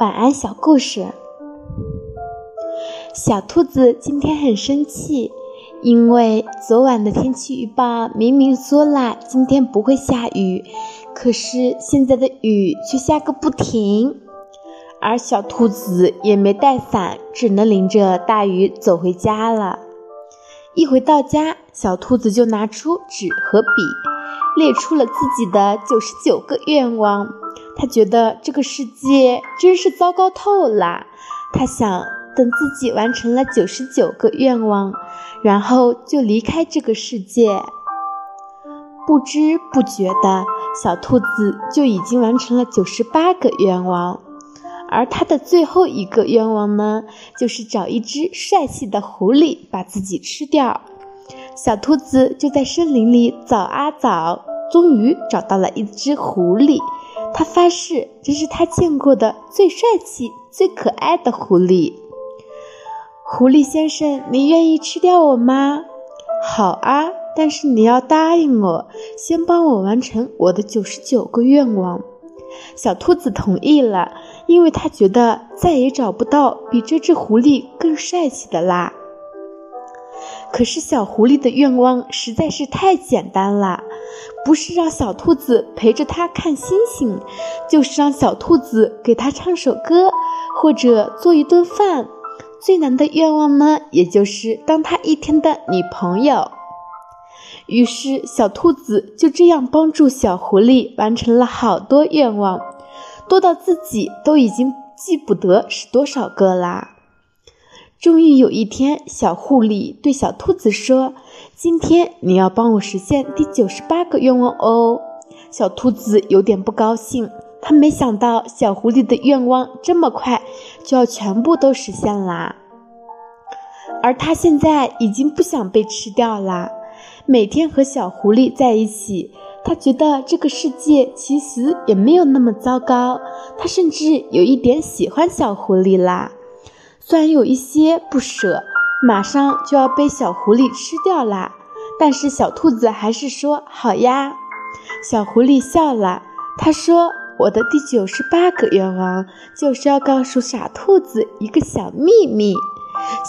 晚安小故事。小兔子今天很生气，因为昨晚的天气预报明明说了今天不会下雨，可是现在的雨却下个不停。而小兔子也没带伞，只能淋着大雨走回家了。一回到家，小兔子就拿出纸和笔，列出了自己的九十九个愿望。他觉得这个世界真是糟糕透了。他想等自己完成了九十九个愿望，然后就离开这个世界。不知不觉的，小兔子就已经完成了九十八个愿望。而他的最后一个愿望呢，就是找一只帅气的狐狸把自己吃掉。小兔子就在森林里找啊找，终于找到了一只狐狸。他发誓，这是他见过的最帅气、最可爱的狐狸。狐狸先生，你愿意吃掉我吗？好啊，但是你要答应我，先帮我完成我的九十九个愿望。小兔子同意了，因为他觉得再也找不到比这只狐狸更帅气的啦。可是小狐狸的愿望实在是太简单了，不是让小兔子陪着它看星星，就是让小兔子给它唱首歌，或者做一顿饭。最难的愿望呢，也就是当它一天的女朋友。于是，小兔子就这样帮助小狐狸完成了好多愿望，多到自己都已经记不得是多少个啦。终于有一天，小狐狸对小兔子说：“今天你要帮我实现第九十八个愿望哦。”小兔子有点不高兴，他没想到小狐狸的愿望这么快就要全部都实现啦，而他现在已经不想被吃掉啦。每天和小狐狸在一起，他觉得这个世界其实也没有那么糟糕。他甚至有一点喜欢小狐狸啦，虽然有一些不舍，马上就要被小狐狸吃掉啦，但是小兔子还是说好呀。小狐狸笑了，他说：“我的第九十八个愿望就是要告诉傻兔子一个小秘密。”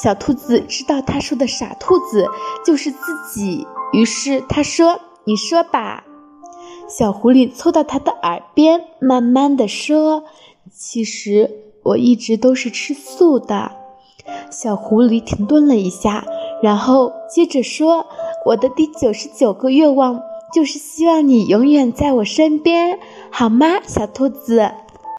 小兔子知道他说的傻兔子就是自己。于是他说：“你说吧。”小狐狸凑到他的耳边，慢慢的说：“其实我一直都是吃素的。”小狐狸停顿了一下，然后接着说：“我的第九十九个愿望就是希望你永远在我身边，好吗，小兔子？”